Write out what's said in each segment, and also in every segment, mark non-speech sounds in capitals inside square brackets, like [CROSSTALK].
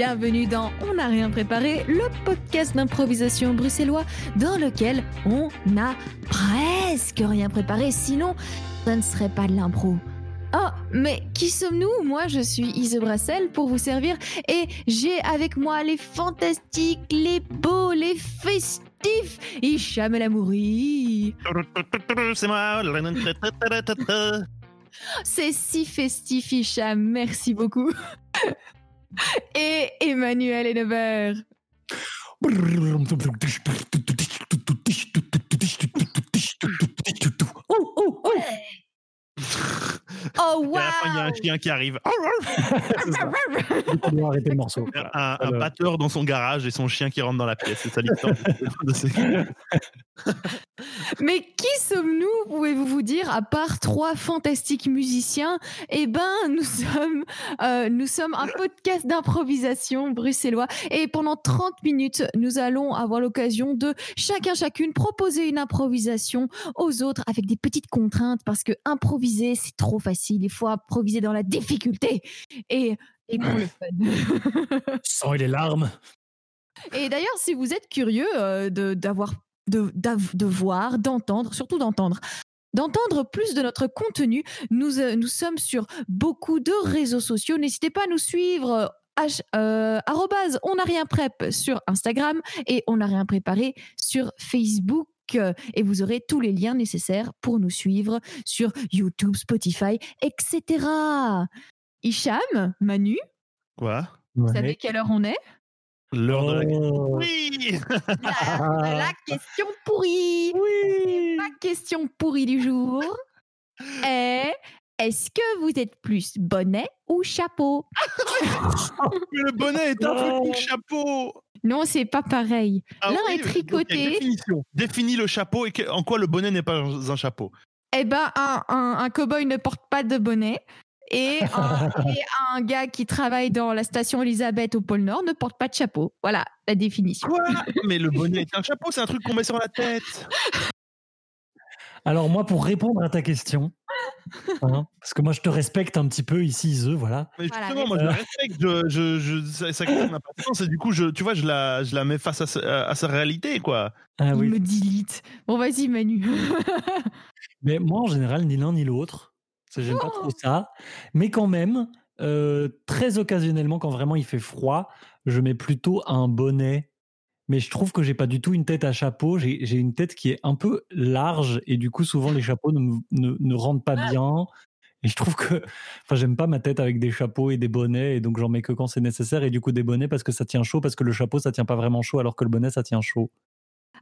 bienvenue dans On n'a rien préparé, le podcast d'improvisation bruxellois dans lequel on n'a presque rien préparé, sinon ça ne serait pas de l'impro. Oh, mais qui sommes-nous? Moi, je suis Ise Brassel pour vous servir et j'ai avec moi les fantastiques, les beaux, les festifs Hicham El Amouri. C'est moi. C'est si festif, Hicham, merci beaucoup. Et Emmanuel Henneber. Oh, oh, oh. Oh, Et à la fin, il y a un wow chien qui arrive. [LAUGHS] C'est ça. On doit arrêter le morceau. Un, un Alors. batteur dans son garage et son chien qui rentre dans la pièce. C'est ça l'histoire. de ces- [LAUGHS] [LAUGHS] Mais qui sommes-nous, pouvez-vous vous dire, à part trois fantastiques musiciens? Eh ben, nous sommes, euh, nous sommes un podcast d'improvisation bruxellois. Et pendant 30 minutes, nous allons avoir l'occasion de chacun, chacune proposer une improvisation aux autres avec des petites contraintes parce que improviser, c'est trop facile. Il faut improviser dans la difficulté et, et pour le fun. [LAUGHS] Sang et les larmes. Et d'ailleurs, si vous êtes curieux euh, de d'avoir de, d'av- de voir, d'entendre, surtout d'entendre, d'entendre plus de notre contenu, nous, euh, nous sommes sur beaucoup de réseaux sociaux. N'hésitez pas à nous suivre. euh, H, euh, on n'a rien prep sur Instagram et on n'a rien préparé sur Facebook. Euh, Et vous aurez tous les liens nécessaires pour nous suivre sur YouTube, Spotify, etc. Hicham, Manu, Quoi? Vous savez quelle heure on est? L'heure de la. Oh. Oui [LAUGHS] la, [LAUGHS] la question pourrie. Oui. La question pourrie du jour est [LAUGHS] est-ce que vous êtes plus bonnet ou chapeau? Mais [LAUGHS] le bonnet est un fucking chapeau Non, c'est pas pareil. Ah L'un oui, est tricoté. définition. Définis le chapeau et en quoi le bonnet n'est pas un chapeau? Eh ben, un, un, un cow-boy ne porte pas de bonnet. Et [LAUGHS] un, et un gars qui travaille dans la station Elisabeth au pôle Nord ne porte pas de chapeau. Voilà la définition. Quoi? Mais le bonnet est un chapeau, c'est un truc qu'on met sur la tête. [LAUGHS] Alors moi, pour répondre à ta question, [LAUGHS] hein, parce que moi je te respecte un petit peu ici, Ise, voilà. Mais Voilà, justement, moi je le respecte, je, je, je, ça, ça crée n'a pas de sens et du coup, je, tu vois, je la, je la mets face à, sa- à sa réalité, quoi. Ah Il oui. me delete. Bon, vas-y, Manu. [LAUGHS] Mais moi, en général, ni l'un ni l'autre. J'aime pas Oh. trop ça. Mais quand même, euh, très occasionnellement, quand vraiment il fait froid, je mets plutôt un bonnet. Mais je trouve que j'ai pas du tout une tête à chapeau. J'ai une tête qui est un peu large et du coup, souvent les chapeaux ne, ne, ne rentrent pas bien. Et je trouve que, enfin, j'aime pas ma tête avec des chapeaux et des bonnets, et donc j'en mets que quand c'est nécessaire. Et du coup, des bonnets parce que ça tient chaud, parce que le chapeau ça tient pas vraiment chaud, alors que le bonnet ça tient chaud.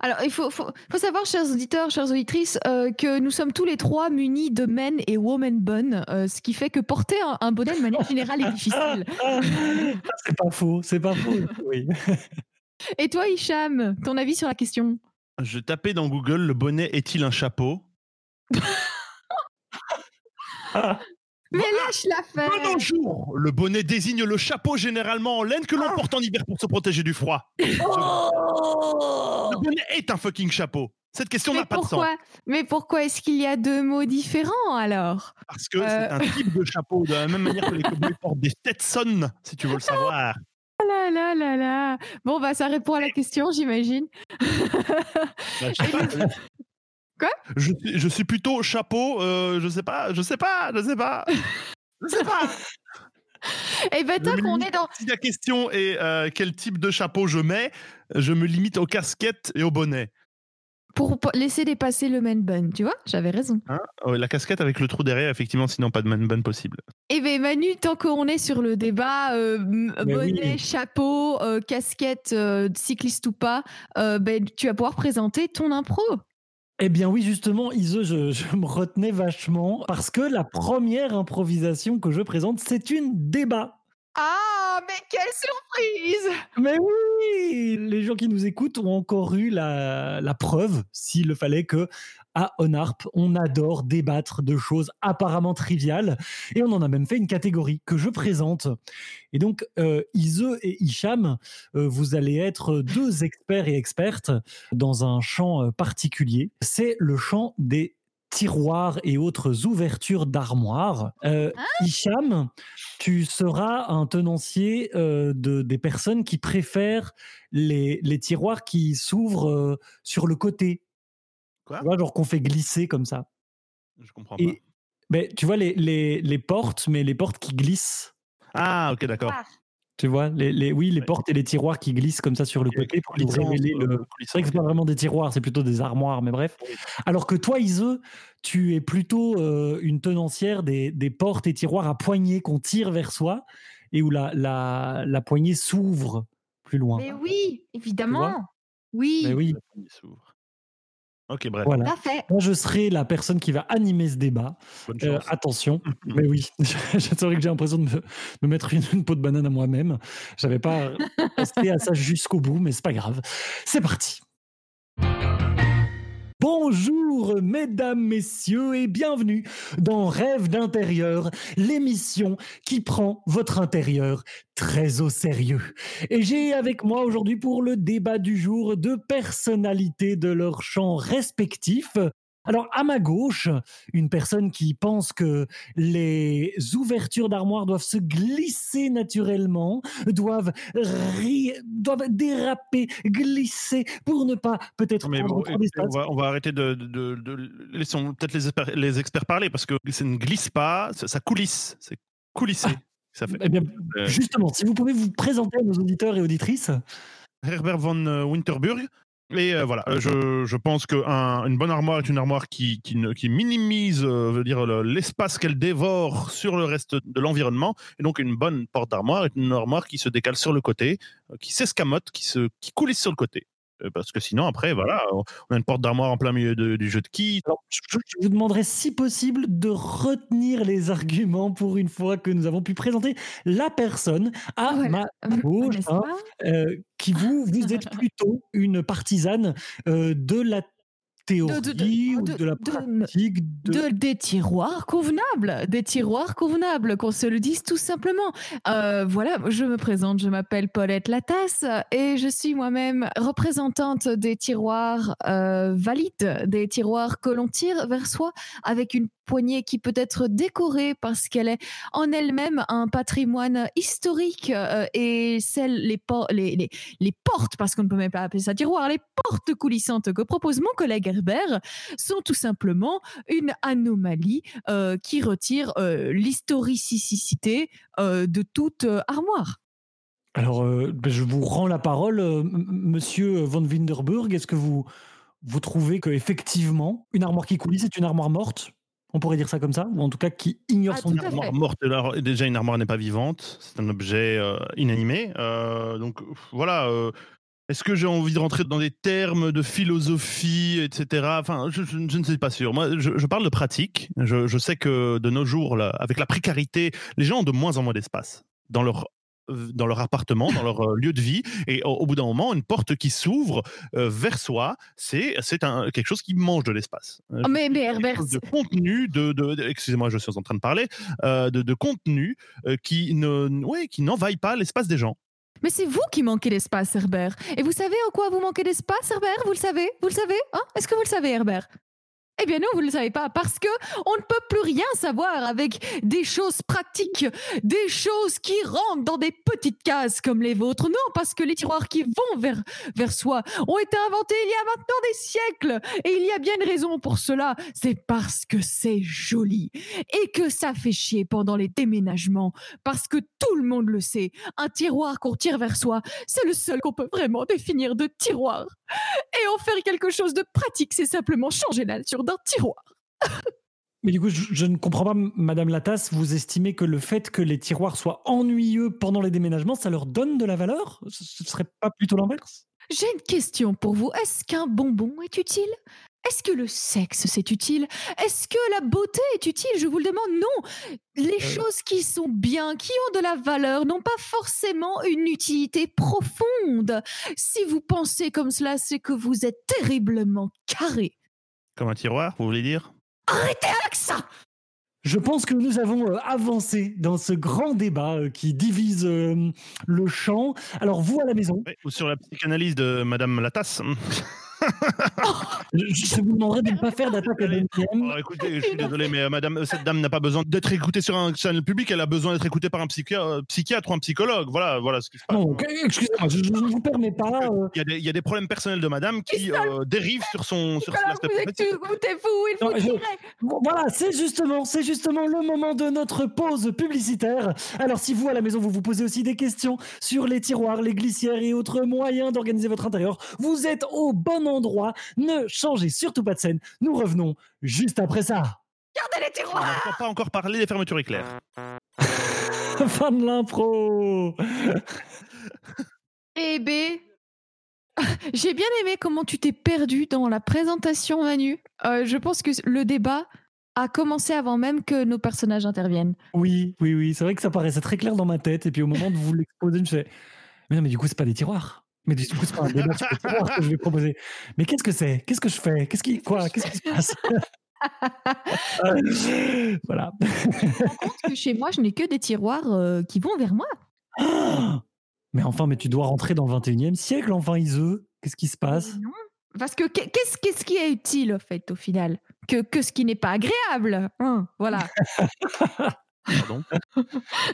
Alors, il faut, faut, faut savoir, chers auditeurs, chères auditrices, euh, que nous sommes tous les trois munis de men et woman bun, euh, ce qui fait que porter un, un bonnet de manière générale est difficile. [LAUGHS] c'est pas faux, c'est pas faux. Oui. [LAUGHS] Et toi, Hicham, ton avis sur la question? Je tapais dans Google le bonnet est-il un chapeau? [LAUGHS] Mais lâche l'affaire Pas dans jour Le bonnet désigne le chapeau généralement en laine que l'on porte en hiver pour se protéger du froid. [LAUGHS] Le bonnet est un fucking chapeau. Cette question n'a pas de sens. mais pourquoi est-ce qu'il y a deux mots différents alors? Parce que Euh. c'est un type de chapeau, de la même manière que les [LAUGHS] cowboys portent des Stetson, si tu veux le savoir. Ah là là là là Bon, bah ça répond à la question, j'imagine. Bah. [LAUGHS] Quoi? Je, suis- je suis plutôt chapeau, euh, je sais pas, je sais pas, je sais pas. Je sais pas. [LAUGHS] Eh ben, tant qu'on est dans... Si la question est euh, quel type de chapeau je mets, je me limite aux casquettes et au bonnet. Pour laisser dépasser le man bun, tu vois J'avais raison. Hein Euh, la casquette avec le trou derrière, effectivement, sinon pas de man bun possible. Eh ben Manu, tant qu'on est sur le débat euh, bonnet, oui. chapeau, euh, casquette, euh, cycliste ou pas, euh, ben, tu vas pouvoir présenter ton impro. Eh bien oui, justement, Ise, je, je me retenais vachement parce que la première improvisation que je présente, c'est une débat. Ah, mais quelle surprise Mais oui, les gens qui nous écoutent ont encore eu la, preuve, s'il le fallait, que à Onarp, on adore débattre de choses apparemment triviales, et on en a même fait une catégorie que je présente. Et donc, euh, et Hicham, euh, vous allez être deux experts et expertes dans un champ euh, particulier. C'est le champ des tiroirs et autres ouvertures d'armoires. Euh, Hicham, tu seras un tenancier euh, de, des personnes qui préfèrent les, les tiroirs qui s'ouvrent euh, sur le côté. Quoi? Tu vois, genre qu'on fait glisser comme ça. Je comprends pas. Ben, tu vois, les, les, les portes, mais les portes qui glissent. Ah, ok, d'accord. Tu vois, les, les, oui, les Ouais. portes et les tiroirs qui glissent comme ça sur le côté les pour coulissances, révéler le. C'est vrai que c'est pas vraiment des tiroirs, c'est plutôt des armoires, mais bref. Alors que toi, Ise, tu es plutôt euh, une tenancière des, des portes et tiroirs à poignée qu'on tire vers soi et où la, la, la poignée s'ouvre plus loin. Mais oui, évidemment. Oui, Mais oui, Il s'ouvre. Ok, bref. voilà. Moi, je serai la personne qui va animer ce débat. Bonne Euh, attention, [LAUGHS] mais oui, [LAUGHS] c'est vrai que j'ai l'impression de me, me mettre une, une peau de banane à moi-même. J'avais pas [LAUGHS] pensé à ça jusqu'au bout, mais c'est pas grave. C'est parti. Bonjour, mesdames, messieurs, et bienvenue dans Rêve d'intérieur, l'émission qui prend votre intérieur très au sérieux. Et j'ai avec moi aujourd'hui pour le débat du jour deux personnalités de leur champ respectif. Alors, à ma gauche, une personne qui pense que les ouvertures d'armoire doivent se glisser naturellement, doivent, doivent déraper, glisser pour ne pas peut-être Mais bon, on, va, on va arrêter de, de, de- de- laissons peut-être les experts, les experts parler parce que ça ne glisse pas, ça, ça coulisse, c'est coulisser. Ça fait. Eh bien, Euh, justement, si vous pouvez vous présenter à nos auditeurs et auditrices. Herbert von euh, Winterburg. Et euh, voilà, euh, je, je pense qu'une bonne armoire est une armoire qui, qui, ne- qui minimise euh, veut dire, le- l'espace qu'elle dévore sur le reste de l'environnement. Et donc, une bonne porte d'armoire est une armoire qui se décale sur le côté, euh, qui s'escamote, qui, se, qui coulisse sur le côté. Parce que sinon, après, voilà, on a une porte d'armoire en plein milieu de- du jeu de qui. Alors, je, je vous demanderai si possible de retenir les arguments pour une fois que nous avons pu présenter la personne à Voilà. ma Euh, gauche, hein, euh, qui vous, vous êtes [LAUGHS] plutôt une partisane euh, de la théorie de- de- ou de- de la pratique de... De- des tiroirs convenables, des tiroirs convenables, qu'on se le dise tout simplement. Euh, voilà, je me présente, je m'appelle Paulette Latasse et je suis moi-même représentante des tiroirs euh, valides, des tiroirs que l'on tire vers soi avec une poignée qui peut être décorée parce qu'elle est en elle-même un patrimoine historique euh, et celles, les, por- les, les, les portes, parce qu'on ne peut même pas appeler ça tiroir, les portes coulissantes que propose mon collègue Herbert sont tout simplement une anomalie euh, qui retire euh, l'historicité euh, de toute armoire. Alors, ben, je vous rends la parole, monsieur von Winderburg. Est-ce que vous, vous trouvez que effectivement une armoire qui coulisse est une armoire morte? On pourrait dire ça comme ça Ou en tout cas qui ignore Ah, son. Armoire morte, déjà une armoire n'est pas vivante, c'est un objet euh, inanimé. Euh, donc voilà, euh, est-ce que j'ai envie de rentrer dans des termes de philosophie, etc. Enfin, je, je- je ne suis pas sûr. Moi, je, je parle de pratique. Je, je sais que de nos jours, là, avec la précarité, les gens ont de moins en moins d'espace dans leur dans leur appartement, dans leur euh, lieu de vie, et au, au bout d'un moment, une porte qui s'ouvre euh, vers soi, c'est quelque chose qui mange de l'espace. Euh, Oh, mais, Herbert, de contenu, de, de- de- excusez-moi, je suis en train de parler, euh, de, de contenu qui ne, ouais, qui n'envahit pas l'espace des gens. mais c'est vous qui manquez d'espace, Herbert. Et vous savez en quoi vous manquez d'espace, Herbert? Vous le savez? Vous le savez? Hein? Est-ce que vous le savez, Herbert? Eh bien non, vous ne le savez pas, parce que on ne peut plus rien savoir avec des choses pratiques, des choses qui rentrent dans des petites cases comme les vôtres. Non, parce que les tiroirs qui vont vers, vers soi ont été inventés il y a maintenant des siècles. Et il y a bien une raison pour cela. C'est parce que c'est joli et que ça fait chier pendant les déménagements. Parce que tout le monde le sait. Un tiroir qu'on tire vers soi, c'est le seul qu'on peut vraiment définir de tiroir. Et en faire quelque chose de pratique, c'est simplement changer la nature d'un tiroir. [LAUGHS] Mais du coup, je, je ne comprends pas, Madame Latasse, vous estimez que le fait que les tiroirs soient ennuyeux pendant les déménagements, ça leur donne de la valeur? Ce ce serait pas plutôt l'inverse? J'ai une question pour vous. Est-ce qu'un bonbon est utile? Est-ce que le sexe c'est utile? Est-ce que la beauté est utile? Je vous le demande. Non. Les choses qui sont bien, qui ont de la valeur, n'ont pas forcément une utilité profonde. Si vous pensez comme cela, c'est que vous êtes terriblement carré. Comme un tiroir, vous voulez dire? Arrêtez avec ça Je pense que nous avons euh, avancé dans ce grand débat euh, qui divise euh, le champ. Alors, vous à la maison, Ou sur la psychanalyse de Madame Latasse [LAUGHS] Je, je vous demanderai de ne pas faire d'attaque à Oh, écoutez, je suis désolé, mais euh, madame, cette dame n'a pas besoin d'être écoutée sur un channel public, elle a besoin d'être écoutée par un euh, psychiatre ou un psychologue. Voilà, voilà ce qui se passe. Non, excusez-moi, je je ne vous permets pas. euh, Il y, a des, il y a des problèmes personnels de madame qui euh, dérivent sur son sur l'aspect vous êtes écoutez-vous, il faut Non, je- Voilà, c'est justement, c'est justement le moment de notre pause publicitaire. Alors, si vous à la maison vous vous posez aussi des questions sur les tiroirs, les glissières et autres moyens d'organiser votre intérieur, vous êtes au bon endroit. Ne changez surtout pas de scène. Nous revenons juste après ça. Gardez les On tiroirs. n'a pas encore parlé des fermetures éclairs. [LAUGHS] fin de l'impro. [LAUGHS] Eh B, [LAUGHS] j'ai bien aimé comment tu t'es perdu dans la présentation, Manu. Euh, je pense que le débat a commencé avant même que nos personnages interviennent. Oui, oui, oui. C'est vrai que ça paraissait très clair dans ma tête. Et puis au moment de vous l'exposer, je me fais Mais non, mais du coup, c'est pas des tiroirs. Mais du coup, c'est pas un débat sur [LAUGHS] que je vais proposer. Mais qu'est-ce que c'est? Qu'est-ce que je fais? Qu'est-ce qui, quoi? Qu'est-ce qui se passe? [LAUGHS] Voilà. Compte que chez moi, je n'ai que des tiroirs euh, qui vont vers moi? [GASPS] Mais enfin, mais tu dois rentrer dans le 21e siècle, enfin, Iseux. Qu'est-ce qui se passe? Non. Parce que qu'est- qu'est-ce qu'est-ce qui est utile, au fait, au final? Que, que ce qui n'est pas agréable. hein, voilà. [LAUGHS] Pardon?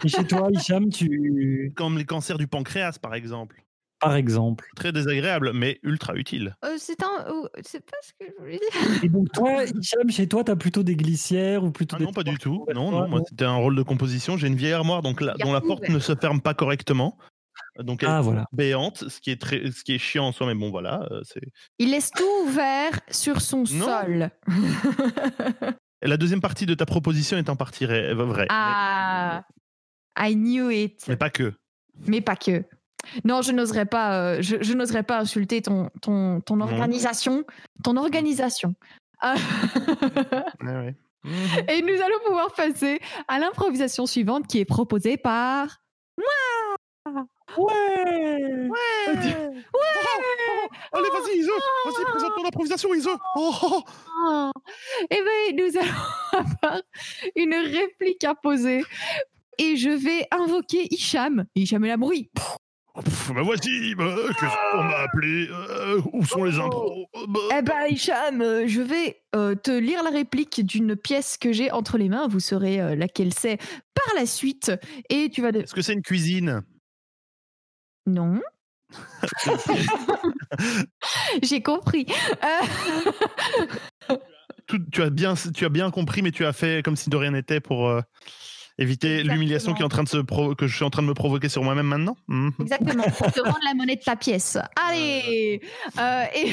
Et chez toi, Hicham, tu. Comme les cancers du pancréas, par exemple. Par exemple. Très désagréable, mais ultra utile. Euh, c'est un. oh, c'est pas ce que je voulais dire. Et [LAUGHS] donc, toi, Hicham, chez toi, tu as plutôt des glissières ou plutôt Ah des non, pas du tout. Non, non, moi c'était un rôle de composition. J'ai une vieille armoire donc la- dont la porte ouvert. ne se ferme pas correctement. Donc elle Ah, est voilà. béante, ce qui est très, ce qui est chiant en soi, mais bon voilà, euh, c'est. Il laisse tout ouvert sur son Non. sol. La deuxième partie de ta proposition est en partie vraie, ah, I knew it. mais pas que. Mais pas que. Non, je n'oserais pas, euh, je, je n'oserais pas insulter ton, ton, ton Non. organisation. Ton organisation. Ah. [LAUGHS] Ouais, ouais. Mhm. [LAUGHS] Et nous allons pouvoir passer à l'improvisation suivante qui est proposée par. Ouais Allez, vas-y, Iso Vas-y, présente ton improvisation, Iso oh, oh. Oh. Eh bien, nous allons [LAUGHS] avoir une réplique à poser. Et je vais invoquer Hicham. Hicham et la bruit. Pff, bah voici, bah, qu'est-ce qu'on m'a appelé Euh, Où sont les impros Bah, Eh ben, Hicham, euh, je vais euh, te lire la réplique d'une pièce que j'ai entre les mains. Vous saurez euh, laquelle c'est par la suite. Et tu vas. De... Est-ce que c'est une cuisine? Non. [LAUGHS] [LAUGHS] J'ai compris. Euh, Tout- tu, as bien, tu as bien compris, mais tu as fait comme si de rien n'était pour euh, éviter l'humiliation qui est en train de se que je suis en train de me provoquer sur moi-même maintenant Mhm. Exactement, [LAUGHS] pour te rendre la monnaie de ta pièce. Allez Euh, et,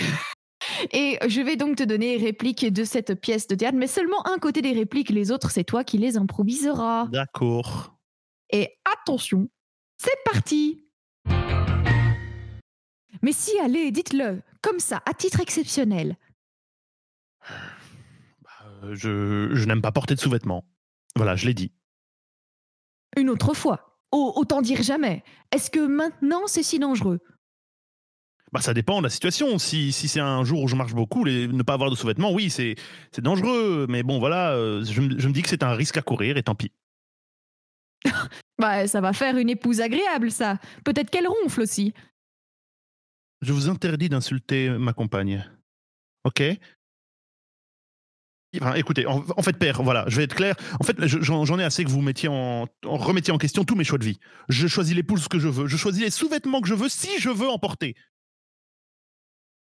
[LAUGHS] et je vais donc te donner les répliques de cette pièce de théâtre, mais seulement un côté des répliques, les autres, c'est toi qui les improviseras. D'accord. Et attention, c'est parti Mais si, allez, dites-le, comme ça, à titre exceptionnel. Euh, je je n'aime pas porter de sous-vêtements. Voilà, je l'ai dit. Une autre fois. Autant dire jamais. Est-ce que maintenant c'est si dangereux? Bah, ça dépend de la situation. Si, si c'est un jour où je marche beaucoup, les, ne pas avoir de sous-vêtements, oui, c'est c'est dangereux. Mais bon, voilà, euh, je, me- je me dis que c'est un risque à courir et tant pis. [LAUGHS] Bah, ça va faire une épouse agréable, ça. Peut-être qu'elle ronfle aussi. Je vous interdis d'insulter ma compagne. Ok? Enfin, écoutez, en, en fait, père, voilà, je vais être clair. En fait, je- j'en ai assez que vous mettiez en, en- remettiez en question tous mes choix de vie. Je choisis l'épouse que je veux. Je choisis les sous-vêtements que je veux si je veux en porter.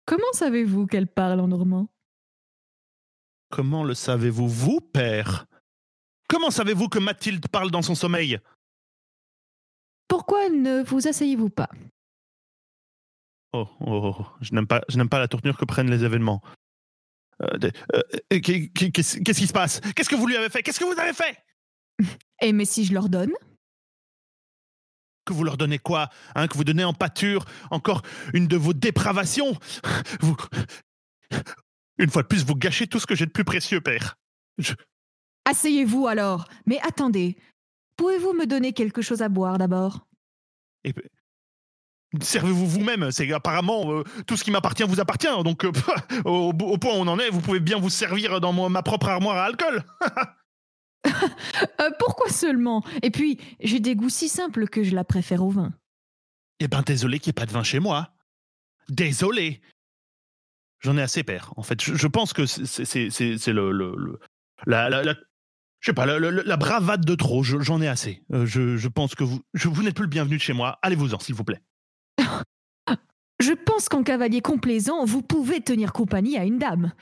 Comment savez-vous qu'elle parle en normand? Comment le savez-vous, vous, père? Comment savez-vous que Mathilde parle dans son sommeil? Pourquoi ne vous asseyez-vous pas? Oh, oh, oh, je n'aime pas, je n'aime pas la tournure que prennent les événements. Euh, de- euh, qu'est- qu'est- Qu'est-ce qui se passe? Qu'est-ce que vous lui avez fait? Qu'est-ce que vous avez fait? Et mais si je leur donne? Que vous leur donnez quoi hein, Que vous donnez en pâture encore une de vos dépravations? Vous... Une fois de plus, vous gâchez tout ce que j'ai de plus précieux, père. Asseyez-vous alors. Mais attendez. Pouvez-vous me donner quelque chose à boire d'abord? Et... Servez-vous vous-même. C'est apparemment euh, tout ce qui m'appartient vous appartient. Donc, euh, [LAUGHS] au, au point où on en est, vous pouvez bien vous servir dans ma propre armoire à alcool. [LAUGHS] Euh, Pourquoi seulement? Et puis, j'ai des goûts si simples que je la préfère au vin. Eh ben, désolé qu'il n'y ait pas de vin chez moi. Désolé. J'en ai assez, père. En fait, je, je pense que c'est le, le, le- la, la, la- je sais pas, la, la- la bravade de trop. je- J'en ai assez. Euh, je, je pense que vous, je, vous n'êtes plus le bienvenu de chez moi. Allez-vous-en, s'il vous plaît. [LAUGHS] Je pense qu'en cavalier complaisant, vous pouvez tenir compagnie à une dame.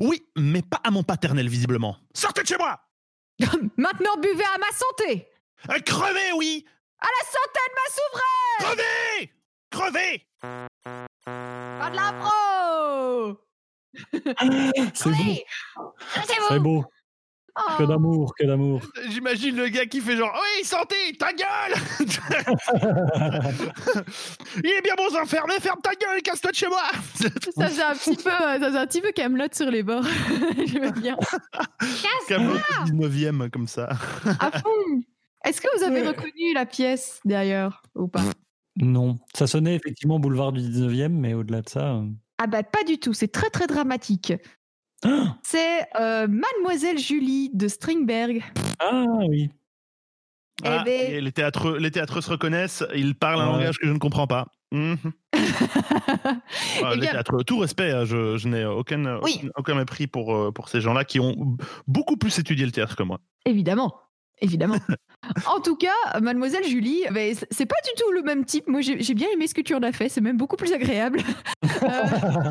Oui, mais pas à mon paternel, visiblement. Sortez de chez moi! [LAUGHS] Maintenant, buvez à ma santé! Euh, Crevez, oui! À la santé de ma souveraine! Crevez! Crevez! Pas de l'impro! C'est beau, Oui c'est beau. Oh. Que d'amour, que d'amour. J'imagine le gars qui fait genre Oui, santé, ta gueule [LAUGHS] Il est bien bon s'enfermer, ferme ta gueule et casse-toi de chez moi Ça faisait un petit peu, euh, ça faisait un petit peu Camelot sur les bords. J'aimais bien. Comme le 19ème, comme ça. À fond. Est-ce que vous avez reconnu la pièce derrière ou pas? Non, ça sonnait effectivement boulevard du 19e, mais au-delà de ça. euh, Ah bah pas du tout. C'est très très dramatique. Ah, C'est euh, Mademoiselle Julie de Stringberg. ah oui. Ah, Eh ben- et les, théâtreux, les théâtreux se reconnaissent, ils parlent un Ouais. langage que je ne comprends pas. Mhm. [LAUGHS] Ah, Eh les bien- théâtreux, tout respect, hein, je, je n'ai aucun, Oui. aucun, aucun mépris pour, euh, pour ces gens-là qui ont beaucoup plus étudié le théâtre que moi. Évidemment. Évidemment. [LAUGHS] en tout cas, Mademoiselle Julie, c- c'est pas du tout le même type. Moi, j'ai bien aimé ce que tu en as fait. C'est même beaucoup plus agréable. [LAUGHS] Euh,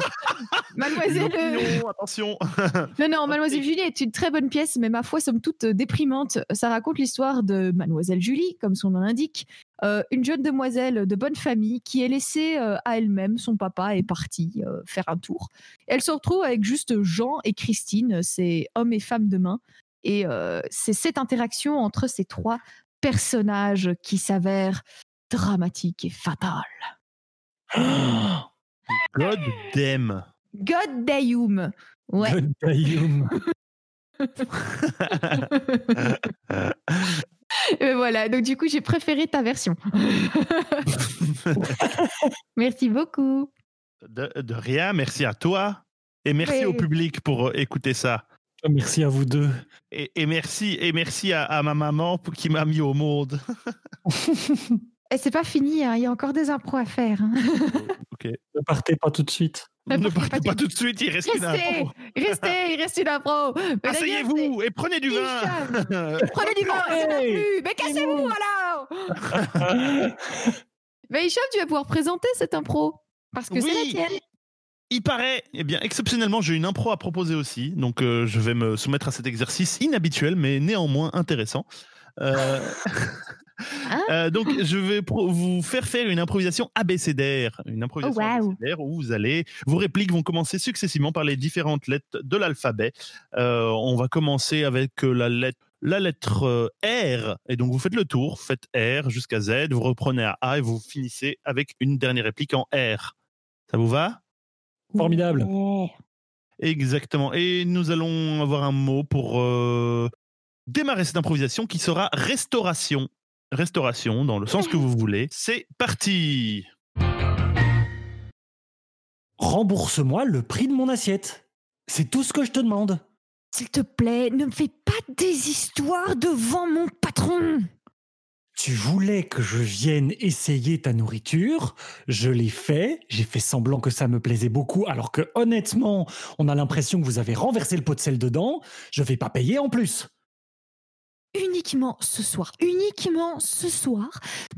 Mademoiselle. euh, L'opinion, attention [LAUGHS] Non, non, Mademoiselle Julie est une très bonne pièce, mais ma foi, somme toute euh, déprimante. Ça raconte l'histoire de Mademoiselle Julie, comme son nom l'indique, euh, une jeune demoiselle de bonne famille qui est laissée euh, à elle-même. Son papa est parti euh, faire un tour. Elle se retrouve avec juste Jean et Christine, c'est hommes et femmes de main. Et euh, c'est cette interaction entre ces trois personnages qui s'avère dramatique et fatale. [GASPS] God damn God damn Ouais. God damn. [LAUGHS] Et voilà, donc du coup, j'ai préféré ta version. [LAUGHS] Merci beaucoup. de, de rien, merci à toi. Et merci Oui. au public pour euh, écouter ça. Merci à vous deux. Et, et merci, et merci à, à ma maman pour- qui m'a mis au monde. [LAUGHS] Et c'est pas fini, hein, il y a encore des impros à faire. hein. [LAUGHS] Ok. Ne partez pas tout de suite. Ne Ne partez pas pas tout de suite, il reste une Restez, info. restez, il reste une impro. [LAUGHS] Asseyez-vous et prenez du vin. Prenez du vin, c'est pas Hey. plus. Mais cassez-vous alors Mais Hicham, tu vas pouvoir présenter cette impro. Parce que c'est la tienne. Il paraît, eh bien, exceptionnellement, j'ai une impro à proposer aussi. Donc, euh, je vais me soumettre à cet exercice inhabituel, mais néanmoins intéressant. Euh, Hein [LAUGHS] [LAUGHS] euh, donc, je vais vous faire faire une improvisation abécédaire. Une improvisation Oh, abécédaire où vous allez, vos répliques vont commencer successivement par les différentes lettres de l'alphabet. On va commencer avec la lettre. La lettre R, et donc vous faites le tour, faites R jusqu'à Z, vous reprenez à A et vous finissez avec une dernière réplique en R. Ça vous va? Formidable. Ouais. Exactement. Et nous allons avoir un mot pour euh, démarrer cette improvisation qui sera restauration. Restauration, dans le sens que vous voulez. C'est parti Rembourse-moi le prix de mon assiette. C'est tout ce que je te demande. S'il te plaît, ne me fais pas des histoires devant mon patron. Tu voulais que je vienne essayer ta nourriture, je l'ai fait, j'ai fait semblant que ça me plaisait beaucoup, alors que honnêtement, on a l'impression que vous avez renversé le pot de sel dedans, je vais pas payer en plus. Uniquement ce soir, uniquement ce soir,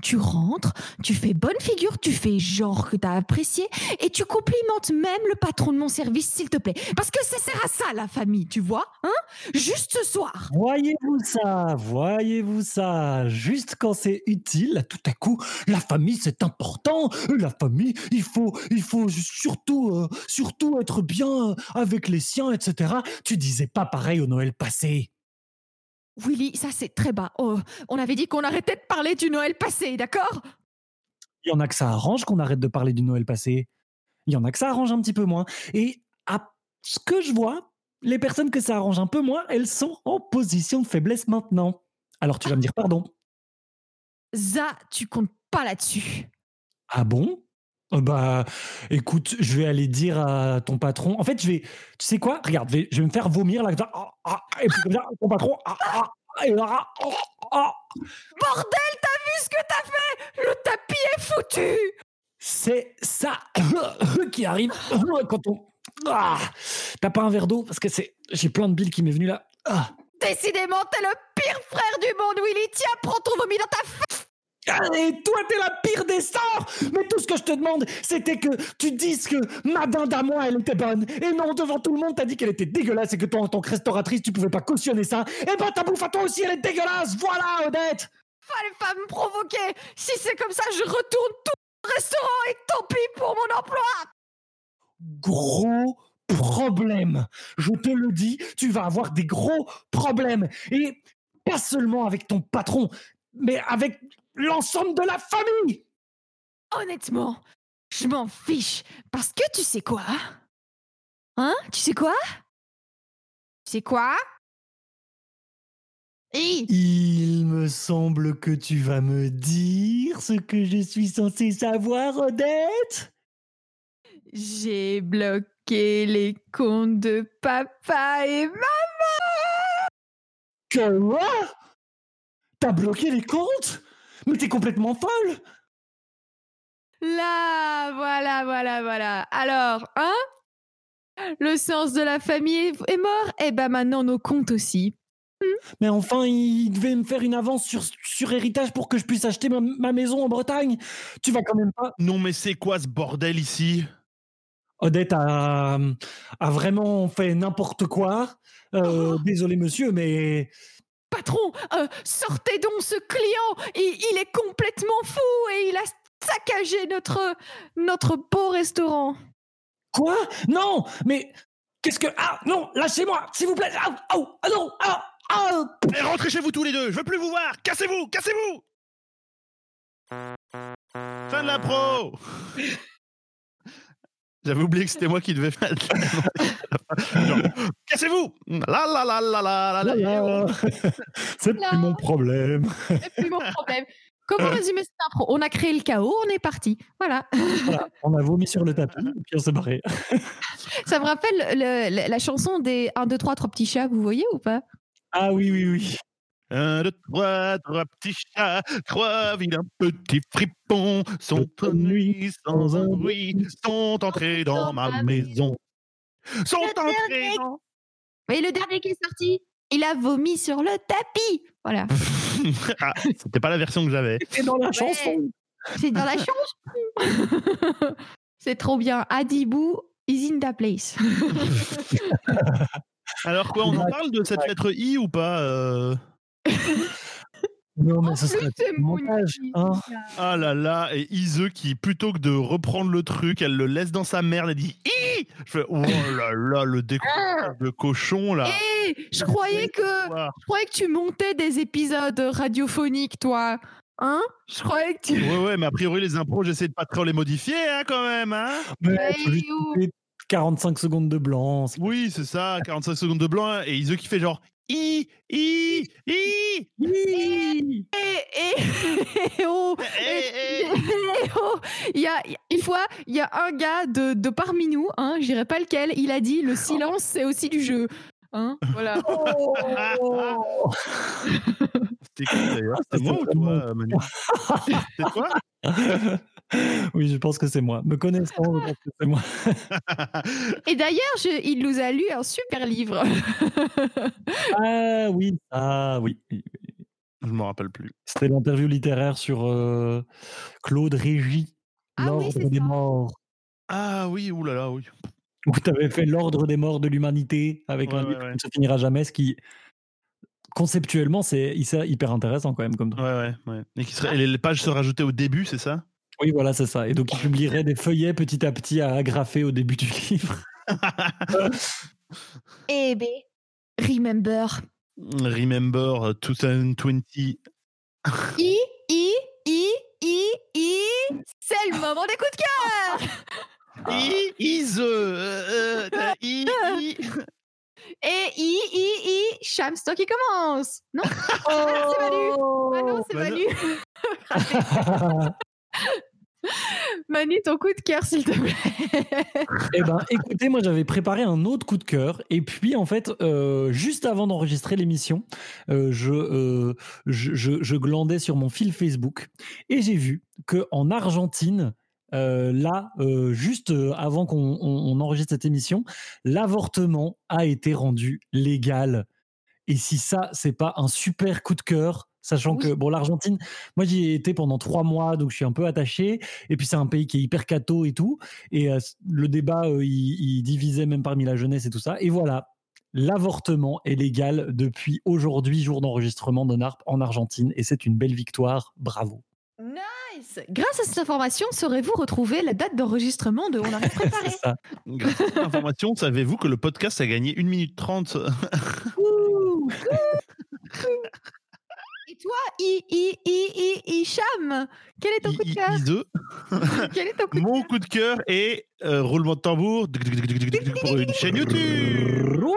tu rentres, tu fais bonne figure, tu fais genre que t'as apprécié et tu complimentes même le patron de mon service, s'il te plaît. Parce que ça sert à ça, la famille, tu vois, hein? Juste ce soir. Voyez-vous ça, voyez-vous ça, juste quand c'est utile, tout à coup, la famille c'est important, la famille, il faut, il faut surtout, euh, surtout être bien avec les siens, etc. Tu disais pas pareil au Noël passé. Willy, ça c'est très bas. Oh, on avait dit qu'on arrêtait de parler du Noël passé, d'accord? Il y en a que ça arrange qu'on arrête de parler du Noël passé. Il y en a que ça arrange un petit peu moins. Et à ce que je vois, les personnes que ça arrange un peu moins, elles sont en position de faiblesse maintenant. Alors tu vas me dire pardon. Ça, tu comptes pas là-dessus. Ah bon? Bah, écoute, je vais aller dire à ton patron. En fait, je vais. Tu sais quoi? Regarde, je vais, je vais me faire vomir là. Ah, ah, et puis comme ça, ton patron. Ah, ah, et là, ah, ah. Bordel, t'as vu ce que t'as fait? Le tapis est foutu C'est ça [LAUGHS] qui arrive quand on. Ah T'as pas un verre d'eau? Parce que c'est. J'ai plein de billes qui m'est venu là. Ah. Décidément, t'es le pire frère du monde, Willy. Tiens, prends ton vomi dans ta face. Et toi, t'es la pire des sorts Mais tout ce que je te demande, c'était que tu dises que ma dinde à moi, elle était bonne. Et non, devant tout le monde, t'as dit qu'elle était dégueulasse et que toi, en tant que restauratrice, tu pouvais pas cautionner ça. Et ben, ta bouffe à toi aussi, elle est dégueulasse Voilà, Odette Fallait pas me provoquer. Si c'est comme ça, je retourne tout au restaurant et tant pis pour mon emploi. Gros problème. Je te le dis, tu vas avoir des gros problèmes. Et pas seulement avec ton patron, mais avec l'ensemble de la famille. Honnêtement, je m'en fiche. Parce que tu sais quoi? Hein? Tu sais quoi? Tu sais quoi? Il me semble que tu vas me dire ce que je suis censé savoir, Odette. J'ai bloqué les comptes de papa et maman. Quoi T'as bloqué les comptes? Mais t'es complètement folle Là, voilà, voilà, voilà. Alors, hein? Le sens de la famille est mort? Eh ben maintenant nos comptes aussi. Mais enfin, il devait me faire une avance sur, sur héritage pour que je puisse acheter ma, ma maison en Bretagne. Tu vas quand même pas. Non, mais c'est quoi ce bordel ici? Odette a, a vraiment fait n'importe quoi. Euh, Oh. Désolé, monsieur, mais. Patron, euh, sortez donc ce client il, il est complètement fou et il a saccagé notre, notre beau restaurant. Quoi? Non Mais. Qu'est-ce que. Ah Non Lâchez-moi S'il vous plaît Ah, ah, ah non Ah Ah Eh, rentrez chez vous tous les deux, je veux plus vous voir Cassez-vous Cassez-vous Fin de la pro [LAUGHS] J'avais oublié que c'était moi qui devais faire. [LAUGHS] Cassez-vous La la la la la la la. Voilà. [LAUGHS] C'est plus mon problème. C'est plus mon problème. Comment résumer cette intro On a créé le chaos, on est parti. Voilà. Voilà, on a vomi sur le tapis et puis on s'est barré. Ça me rappelle le- le- la chanson des 1, 2, 3, 3 petits chats, vous voyez ou pas? Ah oui, oui, oui. Un, deux, trois, trois petits chats, trois vilains petits fripons sont nuit sans un bruit, sont entrés dans ma maison. Sont Le entrés dernier. dans... Mais le dernier qui est sorti, il a vomi sur le tapis. Voilà. [LAUGHS] ah, c'était pas la version que j'avais. Et dans la chanson. C'est dans la [LAUGHS] chanson. C'est trop bien. Adibou is in the place. [LAUGHS] Alors quoi, on en parle de cette lettre I ou pas euh? Non, mais En ce plus, serait montage. Hein Ah là là, et Ise qui, plutôt que de reprendre le truc, elle le laisse dans sa merde, elle dit I Je fais, oh là là, le découpage de cochon là. Eh, je croyais que je croyais que tu montais des épisodes radiophoniques, toi. Hein? Je croyais que tu. Ouais, ouais, mais a priori, les impros, j'essaie de pas trop les modifier, hein, quand même, hein. Mais couper 45 secondes de blanc. Oui, c'est ça, 45 secondes de blanc, et Ise qui fait genre I, I, I, Oui. Et, et oh, et oh, [LAUGHS] il y a une fois, il y a un gars de, de parmi nous, hein, je dirais pas lequel, il a dit le silence c'est aussi du jeu. Hein, voilà. [LAUGHS] Oh. C'était qui d'ailleurs? C'était [LAUGHS] moi ou toi, Manu? C'était toi [LAUGHS] oui, je pense que c'est moi. Me connaissant, je pense que c'est moi. [LAUGHS] Et d'ailleurs, je- il nous a lu un super livre. [LAUGHS] Ah oui, ah oui. Je me rappelle plus. C'était l'interview littéraire sur euh, Claude Régis, Ah L'Ordre des ça. morts. Ah oui, oulala, oui. Où tu avais fait L'Ordre des morts de l'humanité avec Ouais, un ouais, livre ouais. qui ne se finira jamais, ce qui, conceptuellement, c'est hyper hyper intéressant quand même. Comme... Ouais, ouais, ouais. Et, qui serait, et les pages se rajoutaient au début, c'est ça? Oui, voilà, c'est ça. Et donc, il publierait des feuillets petit à petit à agrafer au début du [LAUGHS] livre. [LAUGHS] Eh ben, remember. Remember 2020. I, I, I, I, I. C'est le moment des coups de cœur. I, is, euh, euh, I, I. Et I, I, I. Shams, toi qui commence. Non [LAUGHS] c'est Manu. Ah non, c'est Bah. Manu. [LAUGHS] Manu, ton coup de cœur, s'il te plaît. [LAUGHS] Eh ben, écoutez, moi j'avais préparé un autre coup de cœur, et puis en fait, euh, juste avant d'enregistrer l'émission, euh, je, euh, je, je, glandais sur mon fil Facebook, et j'ai vu que en Argentine, là, juste avant qu'on on- on enregistre cette émission, l'avortement a été rendu légal. Et si ça, c'est pas un super coup de cœur, sachant Oui. que bon, l'Argentine, moi j'y ai été pendant trois mois, donc je suis un peu attaché. Et puis c'est un pays qui est hyper catho et tout. Et euh, le débat, euh, il, il divisait même parmi la jeunesse et tout ça. Et voilà, l'avortement est légal depuis aujourd'hui, jour d'enregistrement de NARP en Argentine. Et c'est une belle victoire. Bravo. Nice Grâce à cette information, saurez-vous retrouver la date d'enregistrement de On a rien [LAUGHS] préparé? ça. Grâce à cette information, savez-vous que le podcast a gagné 1 minute 30 Ouh. [LAUGHS] toi, I, I, I, I, Hicham, quel est ton coup de cœur I- I2 [LAUGHS] Quel est ton coup de Mon coup de cœur est euh, roulement de tambour pour une chaîne YouTube. Oh.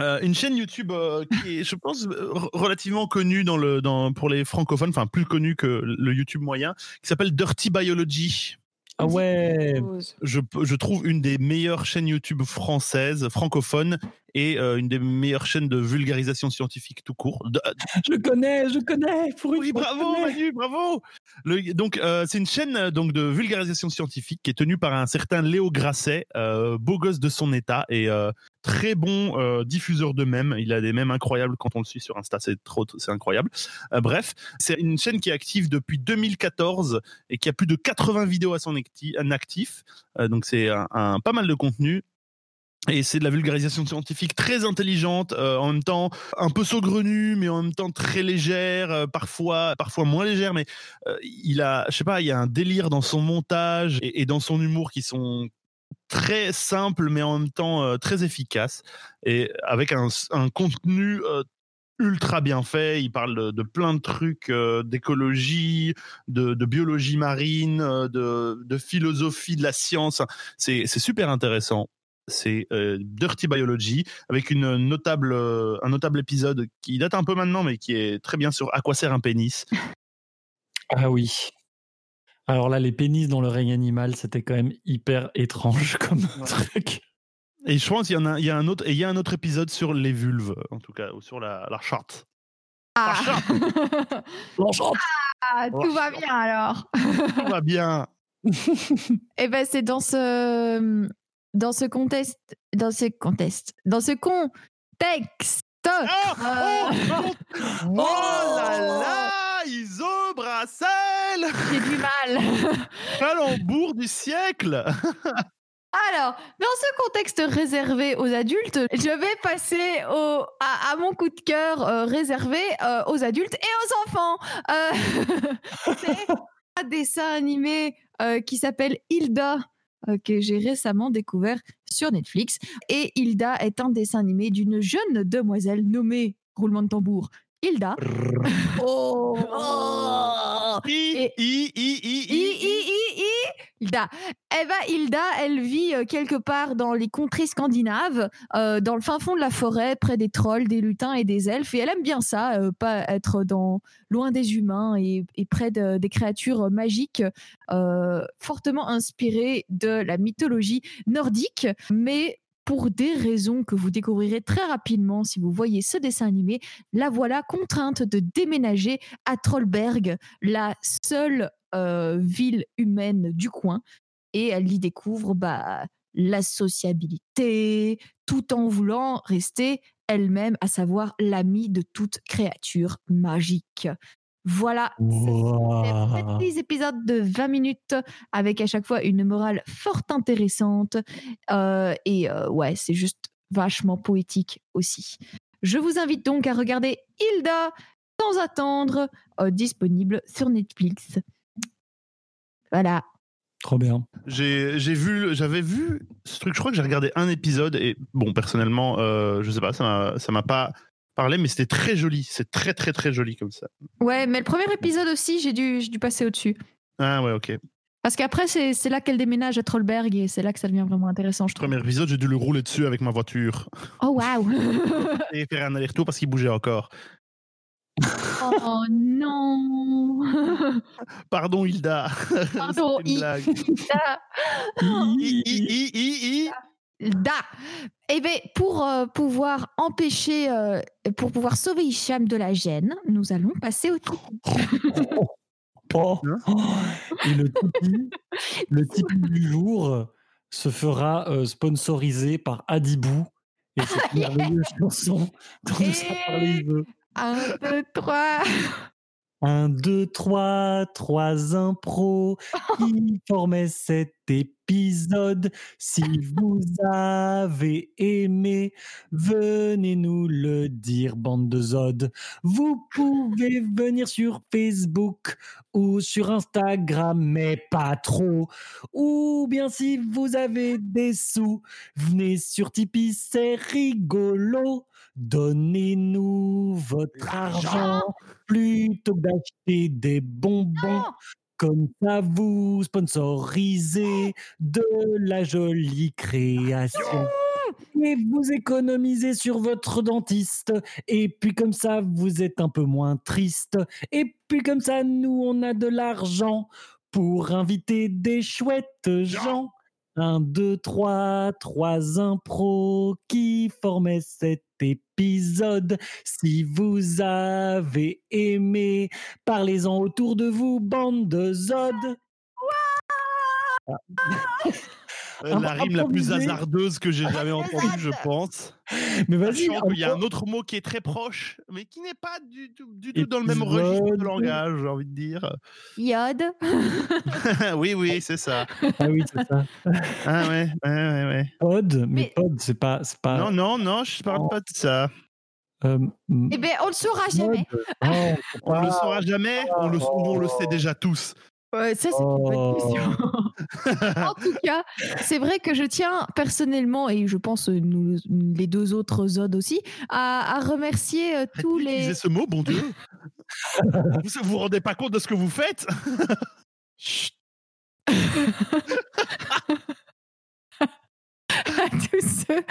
Euh, une chaîne YouTube euh, qui est, je pense, relativement connue dans le, dans, pour les francophones, enfin plus connue que le YouTube moyen, qui s'appelle Dirty Biology. Ah ouais. Je, je trouve une des meilleures chaînes YouTube françaises, francophones, et euh, une des meilleures chaînes de vulgarisation scientifique tout court. De- [LAUGHS] Je connais, je connais. Pour une oui, bravo connais. Manu, bravo. Le- donc euh, c'est une chaîne euh, donc de vulgarisation scientifique qui est tenue par un certain Léo Grasset, euh, beau gosse de son état et euh, très bon euh, diffuseur de mèmes. Il a des mèmes incroyables quand on le suit sur Insta, c'est trop, c'est incroyable. Euh, bref, c'est une chaîne qui est active depuis 2014 et qui a plus de 80 vidéos à son actif. Euh, donc c'est un, pas mal de contenu. Et c'est de la vulgarisation scientifique très intelligente, en même temps un peu saugrenue, mais en même temps très légère, parfois, parfois moins légère. Mais il a, je sais pas, il y a un délire dans son montage et dans son humour qui sont très simples, mais en même temps très efficaces, et avec un, contenu ultra bien fait. Il parle de, plein de trucs, d'écologie, de, biologie marine, de, philosophie de la science. C'est super intéressant. C'est Dirty Biology avec un notable épisode qui date un peu maintenant, mais qui est très bien sur à quoi sert un pénis? Ah oui. Alors là, les pénis dans le règne animal, c'était quand même hyper étrange [LAUGHS] comme truc. Et je pense qu'il y en a, il y a un autre, et il y a un autre épisode sur les vulves, en tout cas, ou sur la, la charte. Ah. L'enchante. [LAUGHS] Ah, tout va bien alors. Tout va bien. [LAUGHS] Eh ben c'est dans ce dans ce contexte dans ce contexte dans ce contexte. Oh, Euh, oh, oh, oh là là, Iso Brassel, J'ai du mal. [LAUGHS] calembour du siècle. [LAUGHS] Alors, dans ce contexte réservé aux adultes, je vais passer au, à, à mon coup de cœur euh, réservé euh, aux adultes et aux enfants. Euh, [LAUGHS] c'est un dessin animé qui s'appelle Hilda. que j'ai récemment découvert sur Netflix. Et Hilda est un dessin animé d'une jeune demoiselle nommée, roulement de tambour, Hilda. Oh, I, I, I, I, I, I, I, I, Hilda. Eh ben, Hilda, elle vit euh, quelque part dans les contrées scandinaves, euh, dans le fin fond de la forêt, près des trolls, des lutins et des elfes. Et elle aime bien ça, euh, pas être dans, loin des humains et, et près de- des créatures magiques, euh, fortement inspirées de la mythologie nordique. Mais pour des raisons que vous découvrirez très rapidement si vous voyez ce dessin animé, la voilà contrainte de déménager à Trollberg, la seule euh, ville humaine du coin. Et elle y découvre bah, la sociabilité, tout en voulant rester elle-même, à savoir l'amie de toute créature magique. Voilà, c'est des Wow. petits épisodes de 20 minutes avec à chaque fois une morale fort intéressante. Euh, et euh, ouais, c'est juste vachement poétique aussi. Je vous invite donc à regarder Hilda sans attendre, euh, disponible sur Netflix. Voilà. Trop bien. J'ai j'ai vu, j'avais vu ce truc. Je crois que j'ai regardé un épisode et bon, personnellement, euh, je sais pas, ça m'a pas parlé, mais c'était très joli. C'est très très très joli comme ça. Ouais, mais le premier épisode aussi, j'ai dû, dû passer au-dessus. Ah ouais, ok. Parce qu'après, c'est c'est là qu'elle déménage à Trollberg et c'est là que ça devient vraiment intéressant, je trouve. Premier épisode, j'ai dû le rouler dessus avec ma voiture Oh waouh [LAUGHS] et faire un aller-retour parce qu'il bougeait encore. Oh non [LAUGHS] Pardon, Hilda. [LAUGHS] Pardon. Hilda. Da. Eh bien, pour euh, pouvoir empêcher, euh, pour pouvoir sauver Hicham de la gêne, nous allons passer au. [LAUGHS] Oh. Et le Tipeee, le Tipeee du jour se fera euh, sponsoriser par Adibou et cette [LAUGHS] merveilleuse chanson dont nous a parlé Yves. Un, deux, trois. Un, deux, trois, trois impros qui formaient cet épisode. Si vous avez aimé, venez nous le dire, bande de Zod. Vous pouvez venir sur Facebook ou sur Instagram, mais pas trop. Ou bien si vous avez des sous, venez sur Tipeee, c'est rigolo. Donnez-nous votre argent plutôt que d'acheter des bonbons. Non. Comme ça, vous sponsorisez de la jolie création. Et vous économisez sur votre dentiste. Et puis comme ça, vous êtes un peu moins triste. Et puis comme ça, nous, on a de l'argent pour inviter des chouettes gens. Un, deux, trois, trois impros qui formaient cet épisode. Si vous avez aimé, parlez-en autour de vous, bande de Zod. [LAUGHS] La rime la plus hasardeuse que j'ai jamais [LAUGHS] entendue, je pense. Mais vas-y, Sachant qu'il y a un autre mot qui est très proche, mais qui n'est pas du tout, du tout dans le même registre de langage, j'ai envie de dire. Iode. [LAUGHS] oui, oui, c'est ça. Ah oui, c'est ça. Ah ouais, ouais, ouais, ouais. Pod, mais, Mais- pod, c'est pas, c'est pas. Non, non, non, je parle pas de ça. euh, Eh bien, on le saura jamais. c'est On le pas- saura jamais, on le, ou on le sait déjà tous. Ouais, ça, c'est une bonne Oh. question. [LAUGHS] en tout cas, c'est vrai que je tiens personnellement, et je pense euh, nous, les deux autres Zod aussi, à, à remercier euh, tous les. ce mot, bon Dieu? [LAUGHS] Vous vous rendez pas compte de ce que vous faites? [LAUGHS] tous ceux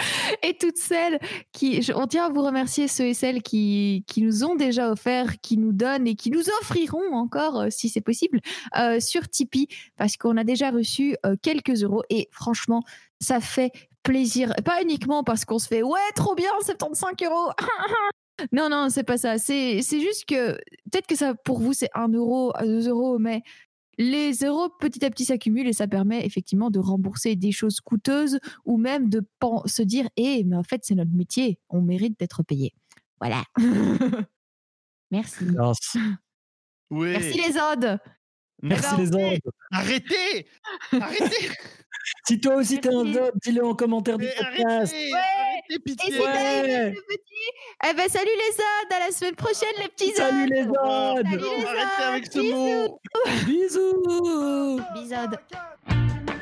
et toutes celles qui, on tient à vous remercier ceux et celles qui, qui nous ont déjà offert, qui nous donnent et qui nous offriront encore, euh, si c'est possible, euh, sur Tipeee, parce qu'on a déjà reçu euh, quelques euros et franchement, ça fait plaisir. Pas uniquement parce qu'on se fait ouais, trop bien, 75 euros. [LAUGHS] non, non, c'est pas ça. C'est c'est juste que peut-être que ça pour vous c'est 1 euro, 2 euros, mais les euros petit à petit s'accumulent et ça permet effectivement de rembourser des choses coûteuses ou même de se dire eh mais en fait c'est notre métier, on mérite d'être payé. Voilà. [LAUGHS] Merci. Merci, Oui. Merci les odes. Merci ben, les autres. Arrêtez [LAUGHS] Arrêtez Si toi aussi t'es un. Zod, dis-le en commentaire du podcast. Arrêtez Arrêtez, Et pitié si t'as aimé Ouais. ce petit, eh ben salut les odes, à la semaine prochaine les petits Salut odes. les Zods Salut les Arrêtez autres, avec ce bisous. mot [LAUGHS] Bisous Bisous.